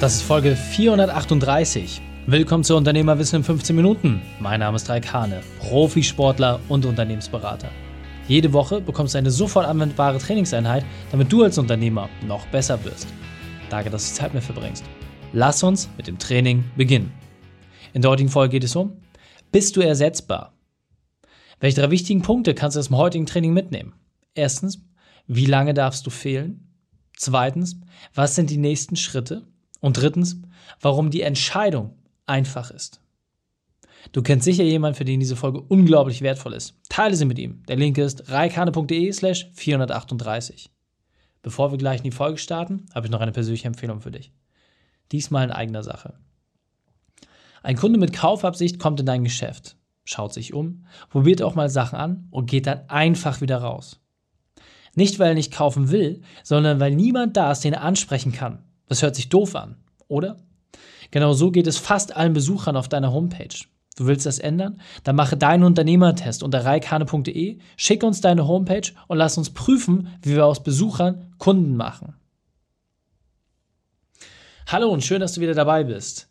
Das ist Folge 438. Willkommen zu Unternehmerwissen in 15 Minuten. Mein Name ist Raik Hane, Profisportler und Unternehmensberater. Jede Woche bekommst du eine sofort anwendbare Trainingseinheit, damit du als Unternehmer noch besser wirst. Danke, dass du Zeit mit verbringst. Lass uns mit dem Training beginnen. In der heutigen Folge geht es um, bist du ersetzbar? Welche drei wichtigen Punkte kannst du aus dem heutigen Training mitnehmen? Erstens, wie lange darfst du fehlen? Zweitens, was sind die nächsten Schritte? Und drittens, warum die Entscheidung einfach ist. Du kennst sicher jemanden, für den diese Folge unglaublich wertvoll ist. Teile sie mit ihm. Der Link ist reikane.de slash 438. Bevor wir gleich in die Folge starten, habe ich noch eine persönliche Empfehlung für dich. Diesmal in eigener Sache. Ein Kunde mit Kaufabsicht kommt in dein Geschäft, schaut sich um, probiert auch mal Sachen an und geht dann einfach wieder raus. Nicht, weil er nicht kaufen will, sondern weil niemand da ist, den er ansprechen kann. Das hört sich doof an, oder? Genau so geht es fast allen Besuchern auf deiner Homepage. Du willst das ändern? Dann mache deinen Unternehmertest unter reikane.de, schick uns deine Homepage und lass uns prüfen, wie wir aus Besuchern Kunden machen. Hallo und schön, dass du wieder dabei bist.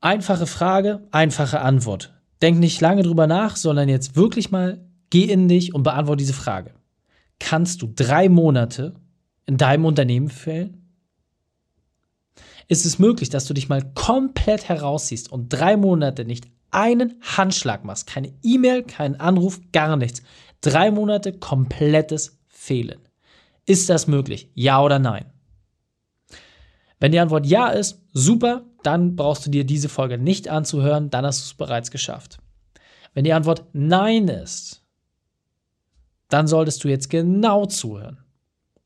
Einfache Frage, einfache Antwort. Denk nicht lange drüber nach, sondern jetzt wirklich mal geh in dich und beantworte diese Frage. Kannst du drei Monate in deinem Unternehmen fehlen? Ist es möglich, dass du dich mal komplett herausziehst und drei Monate nicht einen Handschlag machst. Keine E-Mail, keinen Anruf, gar nichts. Drei Monate komplettes Fehlen. Ist das möglich? Ja oder nein? Wenn die Antwort ja ist, super, dann brauchst du dir diese Folge nicht anzuhören, dann hast du es bereits geschafft. Wenn die Antwort nein ist, dann solltest du jetzt genau zuhören.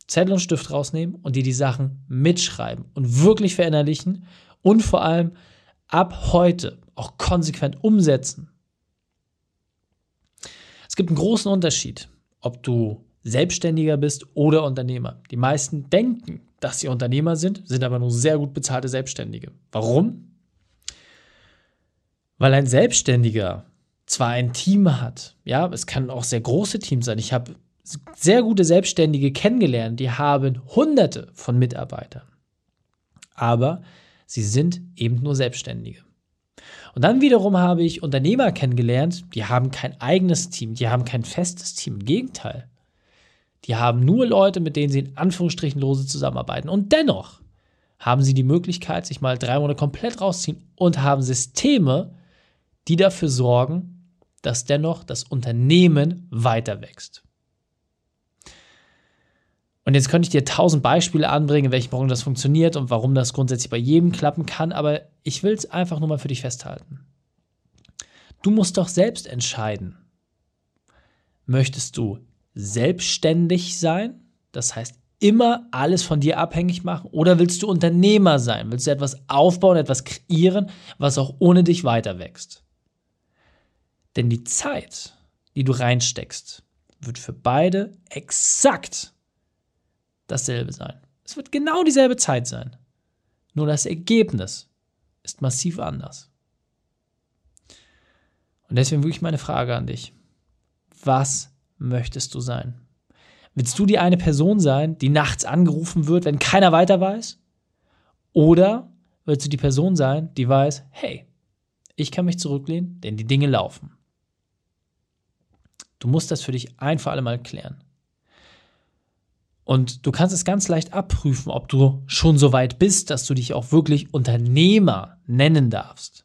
Zettel und Stift rausnehmen und dir die Sachen mitschreiben und wirklich verinnerlichen und vor allem ab heute auch konsequent umsetzen. Es gibt einen großen Unterschied, ob du Selbstständiger bist oder Unternehmer. Die meisten denken, dass sie Unternehmer sind, sind aber nur sehr gut bezahlte Selbstständige. Warum? Weil ein Selbstständiger zwar ein Team hat, ja, es kann auch sehr große Teams sein. Ich habe sehr gute Selbstständige kennengelernt, die haben hunderte von Mitarbeitern. Aber sie sind eben nur Selbstständige. Und dann wiederum habe ich Unternehmer kennengelernt, die haben kein eigenes Team, die haben kein festes Team. Im Gegenteil. Die haben nur Leute, mit denen sie in Anführungsstrichen lose zusammenarbeiten. Und dennoch haben sie die Möglichkeit, sich mal drei Monate komplett rausziehen und haben Systeme, die dafür sorgen, dass dennoch das Unternehmen weiter wächst. Und jetzt könnte ich dir tausend Beispiele anbringen, in welchen Branchen das funktioniert und warum das grundsätzlich bei jedem klappen kann, aber ich will es einfach nur mal für dich festhalten. Du musst doch selbst entscheiden. Möchtest du selbstständig sein? Das heißt, immer alles von dir abhängig machen? Oder willst du Unternehmer sein? Willst du etwas aufbauen, etwas kreieren, was auch ohne dich weiter wächst? Denn die Zeit, die du reinsteckst, wird für beide exakt dasselbe sein. Es wird genau dieselbe Zeit sein. Nur das Ergebnis ist massiv anders. Und deswegen wirklich meine Frage an dich. Was möchtest du sein? Willst du die eine Person sein, die nachts angerufen wird, wenn keiner weiter weiß? Oder willst du die Person sein, die weiß, hey, ich kann mich zurücklehnen, denn die Dinge laufen. Du musst das für dich ein für alle Mal klären. Und du kannst es ganz leicht abprüfen, ob du schon so weit bist, dass du dich auch wirklich Unternehmer nennen darfst.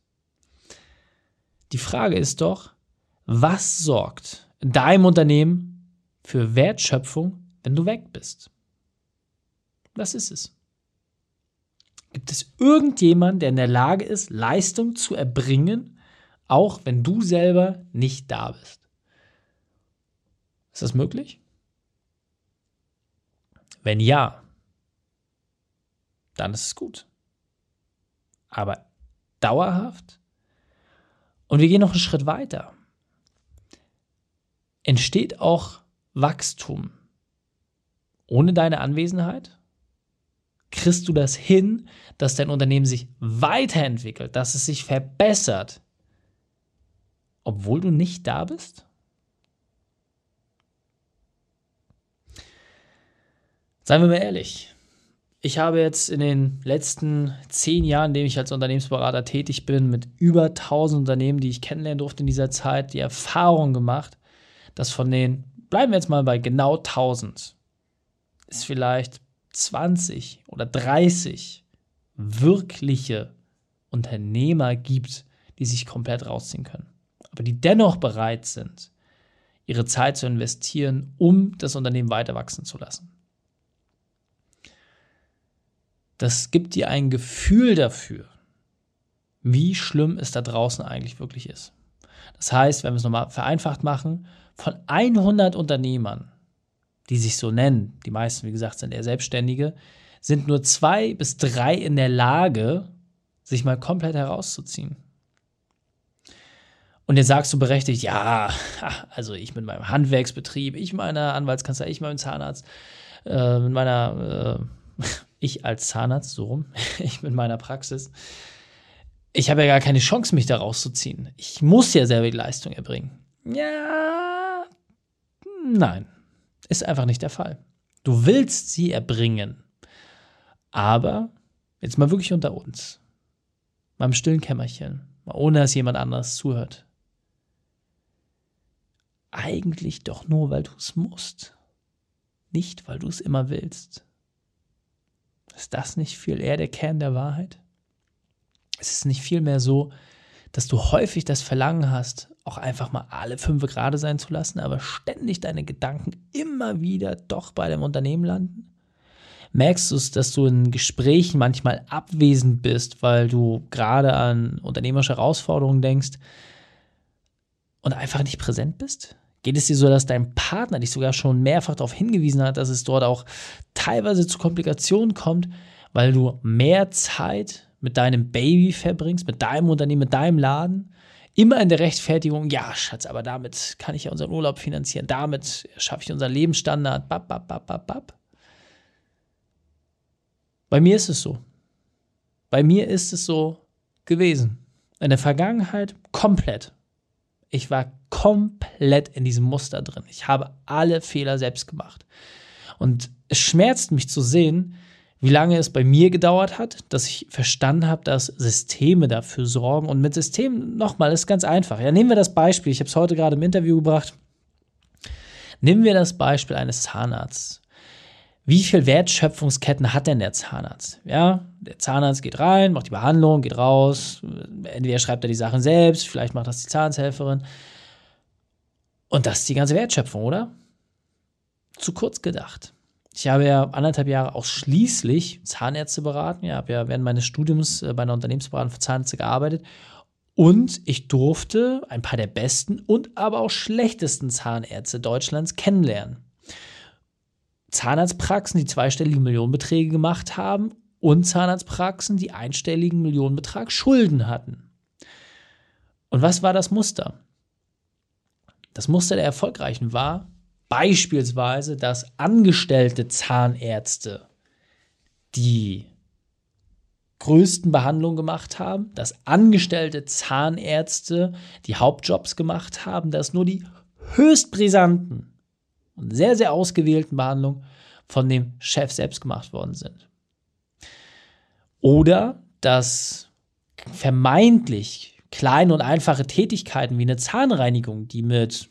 Die Frage ist doch, was sorgt in deinem Unternehmen für Wertschöpfung, wenn du weg bist? Was ist es? Gibt es irgendjemanden, der in der Lage ist, Leistung zu erbringen, auch wenn du selber nicht da bist? Ist das möglich? Wenn ja, dann ist es gut. Aber dauerhaft? Und wir gehen noch einen Schritt weiter. Entsteht auch Wachstum ohne deine Anwesenheit? Kriegst du das hin, dass dein Unternehmen sich weiterentwickelt, dass es sich verbessert, obwohl du nicht da bist? Seien wir mal ehrlich. ich habe jetzt in den letzten zehn Jahren, in denen ich als Unternehmensberater tätig bin, mit über 1000 Unternehmen, die ich kennenlernen durfte in dieser Zeit, die Erfahrung gemacht, dass von den, bleiben wir jetzt mal bei genau 1000, es vielleicht 20 oder 30 wirkliche Unternehmer gibt, die sich komplett rausziehen können, aber die dennoch bereit sind, ihre Zeit zu investieren, um das Unternehmen weiter wachsen zu lassen. Das gibt dir ein Gefühl dafür, wie schlimm es da draußen eigentlich wirklich ist. Das heißt, wenn wir es nochmal vereinfacht machen, von 100 Unternehmern, die sich so nennen, die meisten, wie gesagt, sind eher Selbstständige, sind nur zwei bis drei in der Lage, sich mal komplett herauszuziehen. Und jetzt sagst du berechtigt, ja, also ich mit meinem Handwerksbetrieb, ich meiner Anwaltskanzlei, ich meinem Zahnarzt, äh, mit meiner, äh, ich als Zahnarzt, so rum, ich mit meiner Praxis, ich habe ja gar keine Chance, mich da rauszuziehen. Ich muss ja selber die Leistung erbringen. Ja, nein, ist einfach nicht der Fall. Du willst sie erbringen, aber jetzt mal wirklich unter uns, mal im stillen Kämmerchen, mal ohne dass jemand anderes zuhört eigentlich doch nur, weil du es musst, nicht weil du es immer willst. Ist das nicht viel eher der Kern der Wahrheit? Es ist nicht vielmehr so, dass du häufig das Verlangen hast, auch einfach mal alle fünf gerade sein zu lassen, aber ständig deine Gedanken immer wieder doch bei dem Unternehmen landen? Merkst du es, dass du in Gesprächen manchmal abwesend bist, weil du gerade an unternehmerische Herausforderungen denkst und einfach nicht präsent bist? Geht es dir so, dass dein Partner dich sogar schon mehrfach darauf hingewiesen hat, dass es dort auch teilweise zu Komplikationen kommt, weil du mehr Zeit mit deinem Baby verbringst, mit deinem Unternehmen, mit deinem Laden? Immer in der Rechtfertigung, ja, Schatz, aber damit kann ich ja unseren Urlaub finanzieren, damit schaffe ich unseren Lebensstandard. Bap, bap, bap, bap, bap. Bei mir ist es so. Bei mir ist es so gewesen. In der Vergangenheit komplett. Ich war komplett in diesem Muster drin. Ich habe alle Fehler selbst gemacht. Und es schmerzt mich zu sehen, wie lange es bei mir gedauert hat, dass ich verstanden habe, dass Systeme dafür sorgen. Und mit Systemen, nochmal, ist ganz einfach. Ja, nehmen wir das Beispiel. Ich habe es heute gerade im Interview gebracht. Nehmen wir das Beispiel eines Zahnarztes wie viel Wertschöpfungsketten hat denn der Zahnarzt? Ja, der Zahnarzt geht rein, macht die Behandlung, geht raus, entweder schreibt er die Sachen selbst, vielleicht macht das die Zahnarzthelferin. Und das ist die ganze Wertschöpfung, oder? Zu kurz gedacht. Ich habe ja anderthalb Jahre ausschließlich Zahnärzte beraten. Ja, habe ja während meines Studiums äh, bei einer Unternehmensberatung für Zahnärzte gearbeitet. Und ich durfte ein paar der besten und aber auch schlechtesten Zahnärzte Deutschlands kennenlernen. Zahnarztpraxen, die zweistellige Millionenbeträge gemacht haben und Zahnarztpraxen, die einstelligen Millionenbetrag Schulden hatten. Und was war das Muster? Das Muster der Erfolgreichen war beispielsweise, dass angestellte Zahnärzte die größten Behandlungen gemacht haben, dass angestellte Zahnärzte die Hauptjobs gemacht haben, dass nur die höchst brisanten und sehr, sehr ausgewählten Behandlungen von dem Chef selbst gemacht worden sind. Oder dass vermeintlich kleine und einfache Tätigkeiten wie eine Zahnreinigung, die mit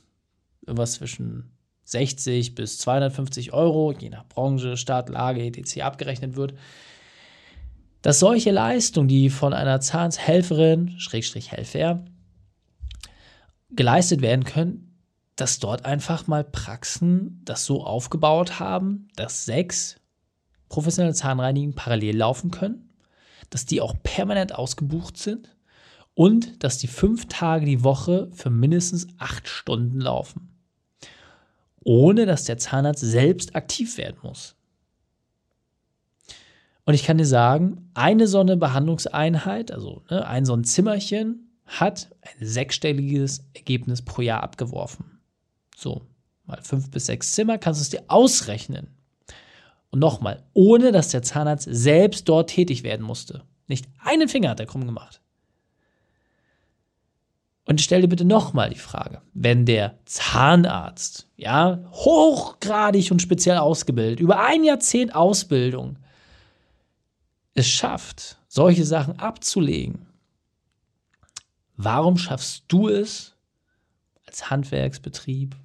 irgendwas zwischen 60 bis 250 Euro, je nach Branche, Stadt, Lage, etc. abgerechnet wird, dass solche Leistungen, die von einer Zahnshelferin, Schrägstrich Helfer, geleistet werden können, dass dort einfach mal Praxen das so aufgebaut haben, dass sechs professionelle Zahnreinigen parallel laufen können, dass die auch permanent ausgebucht sind und dass die fünf Tage die Woche für mindestens acht Stunden laufen. Ohne dass der Zahnarzt selbst aktiv werden muss. Und ich kann dir sagen, eine so eine Behandlungseinheit, also ne, ein so ein Zimmerchen, hat ein sechsstelliges Ergebnis pro Jahr abgeworfen. So, mal fünf bis sechs Zimmer, kannst du es dir ausrechnen. Und nochmal, ohne dass der Zahnarzt selbst dort tätig werden musste. Nicht einen Finger hat er krumm gemacht. Und stell dir bitte nochmal die Frage, wenn der Zahnarzt, ja, hochgradig und speziell ausgebildet, über ein Jahrzehnt Ausbildung, es schafft, solche Sachen abzulegen, warum schaffst du es als Handwerksbetrieb,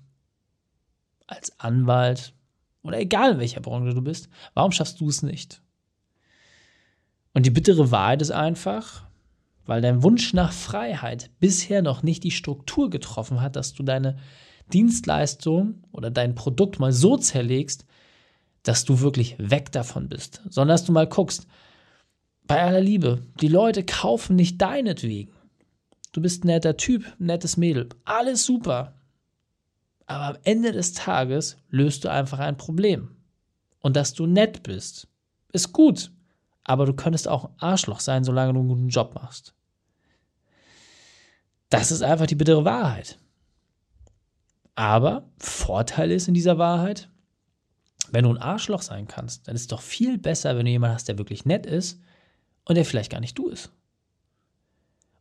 als Anwalt oder egal in welcher Branche du bist, warum schaffst du es nicht? Und die bittere Wahrheit ist einfach, weil dein Wunsch nach Freiheit bisher noch nicht die Struktur getroffen hat, dass du deine Dienstleistung oder dein Produkt mal so zerlegst, dass du wirklich weg davon bist, sondern dass du mal guckst, bei aller Liebe, die Leute kaufen nicht deinetwegen. Du bist ein netter Typ, ein nettes Mädel, alles super. Aber am Ende des Tages löst du einfach ein Problem. Und dass du nett bist, ist gut. Aber du könntest auch ein Arschloch sein, solange du einen guten Job machst. Das ist einfach die bittere Wahrheit. Aber Vorteil ist in dieser Wahrheit, wenn du ein Arschloch sein kannst, dann ist es doch viel besser, wenn du jemanden hast, der wirklich nett ist und der vielleicht gar nicht du ist.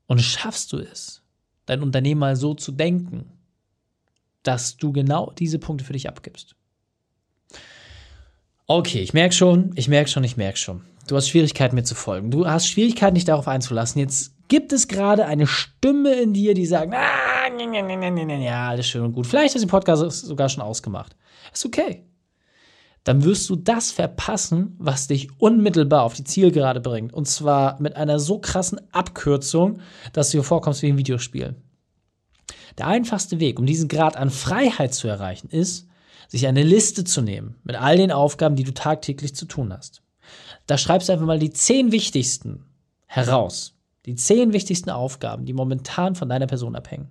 Und schaffst du es, dein Unternehmen mal so zu denken, dass du genau diese Punkte für dich abgibst. Okay, ich merke schon, ich merke schon, ich merke schon. Du hast Schwierigkeiten mir zu folgen. Du hast Schwierigkeiten, dich darauf einzulassen. Jetzt gibt es gerade eine Stimme in dir, die sagt, ah, nee, nee, nee, nee, nee, ja, alles schön und gut. Vielleicht hast du den Podcast sogar schon ausgemacht. Ist okay. Dann wirst du das verpassen, was dich unmittelbar auf die Zielgerade bringt. Und zwar mit einer so krassen Abkürzung, dass du dir vorkommst wie ein Videospiel. Der einfachste Weg, um diesen Grad an Freiheit zu erreichen, ist, sich eine Liste zu nehmen mit all den Aufgaben, die du tagtäglich zu tun hast. Da schreibst du einfach mal die zehn wichtigsten heraus. Die zehn wichtigsten Aufgaben, die momentan von deiner Person abhängen.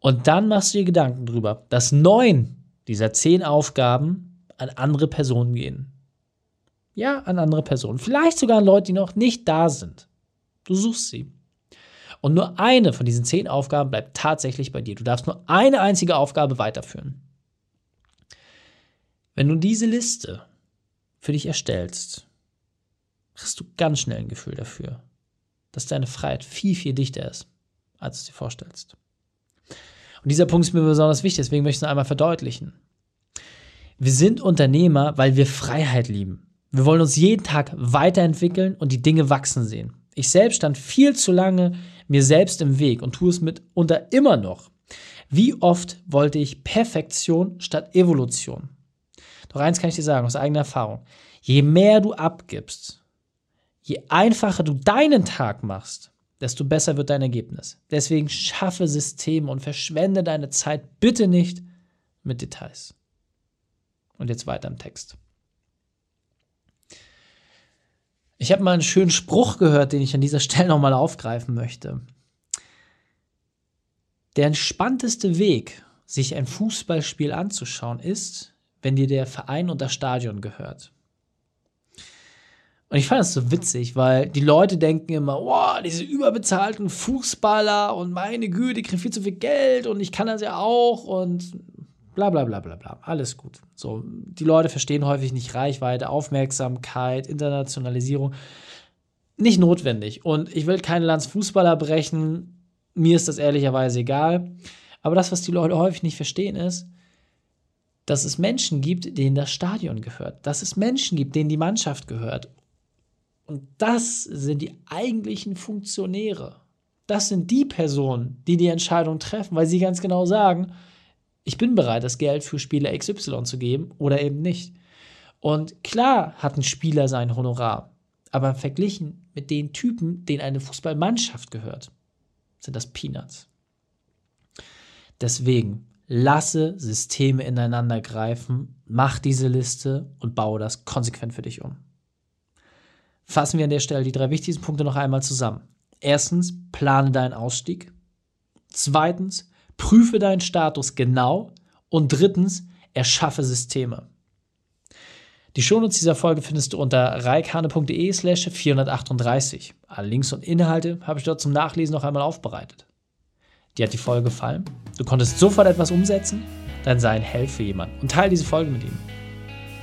Und dann machst du dir Gedanken darüber, dass neun dieser zehn Aufgaben an andere Personen gehen. Ja, an andere Personen. Vielleicht sogar an Leute, die noch nicht da sind. Du suchst sie. Und nur eine von diesen zehn Aufgaben bleibt tatsächlich bei dir. Du darfst nur eine einzige Aufgabe weiterführen. Wenn du diese Liste für dich erstellst, kriegst du ganz schnell ein Gefühl dafür, dass deine Freiheit viel, viel dichter ist, als du dir vorstellst. Und dieser Punkt ist mir besonders wichtig, deswegen möchte ich es einmal verdeutlichen. Wir sind Unternehmer, weil wir Freiheit lieben. Wir wollen uns jeden Tag weiterentwickeln und die Dinge wachsen sehen. Ich selbst stand viel zu lange mir selbst im Weg und tue es mitunter immer noch. Wie oft wollte ich Perfektion statt Evolution? Doch eins kann ich dir sagen, aus eigener Erfahrung. Je mehr du abgibst, Je einfacher du deinen Tag machst, desto besser wird dein Ergebnis. Deswegen schaffe Systeme und verschwende deine Zeit bitte nicht mit Details. Und jetzt weiter im Text. Ich habe mal einen schönen Spruch gehört, den ich an dieser Stelle nochmal aufgreifen möchte. Der entspannteste Weg, sich ein Fußballspiel anzuschauen, ist, wenn dir der Verein und das Stadion gehört. Und ich fand das so witzig, weil die Leute denken immer, wow, diese überbezahlten Fußballer und meine Güte, ich kriege viel zu viel Geld und ich kann das ja auch und bla bla bla bla bla. Alles gut. So, die Leute verstehen häufig nicht Reichweite, Aufmerksamkeit, Internationalisierung. Nicht notwendig. Und ich will keine Lanz Fußballer brechen. Mir ist das ehrlicherweise egal. Aber das, was die Leute häufig nicht verstehen, ist, dass es Menschen gibt, denen das Stadion gehört. Dass es Menschen gibt, denen die Mannschaft gehört. Und das sind die eigentlichen Funktionäre. Das sind die Personen, die die Entscheidung treffen, weil sie ganz genau sagen, ich bin bereit, das Geld für Spieler XY zu geben oder eben nicht. Und klar hat ein Spieler sein Honorar, aber verglichen mit den Typen, denen eine Fußballmannschaft gehört, sind das Peanuts. Deswegen lasse Systeme ineinander greifen, mach diese Liste und baue das konsequent für dich um. Fassen wir an der Stelle die drei wichtigsten Punkte noch einmal zusammen. Erstens, plane deinen Ausstieg. Zweitens, prüfe deinen Status genau. Und drittens, erschaffe Systeme. Die Shownotes dieser Folge findest du unter reikane.de slash 438. Alle Links und Inhalte habe ich dort zum Nachlesen noch einmal aufbereitet. Dir hat die Folge gefallen? Du konntest sofort etwas umsetzen? Dann sei ein Held für jemanden und teile diese Folge mit ihm.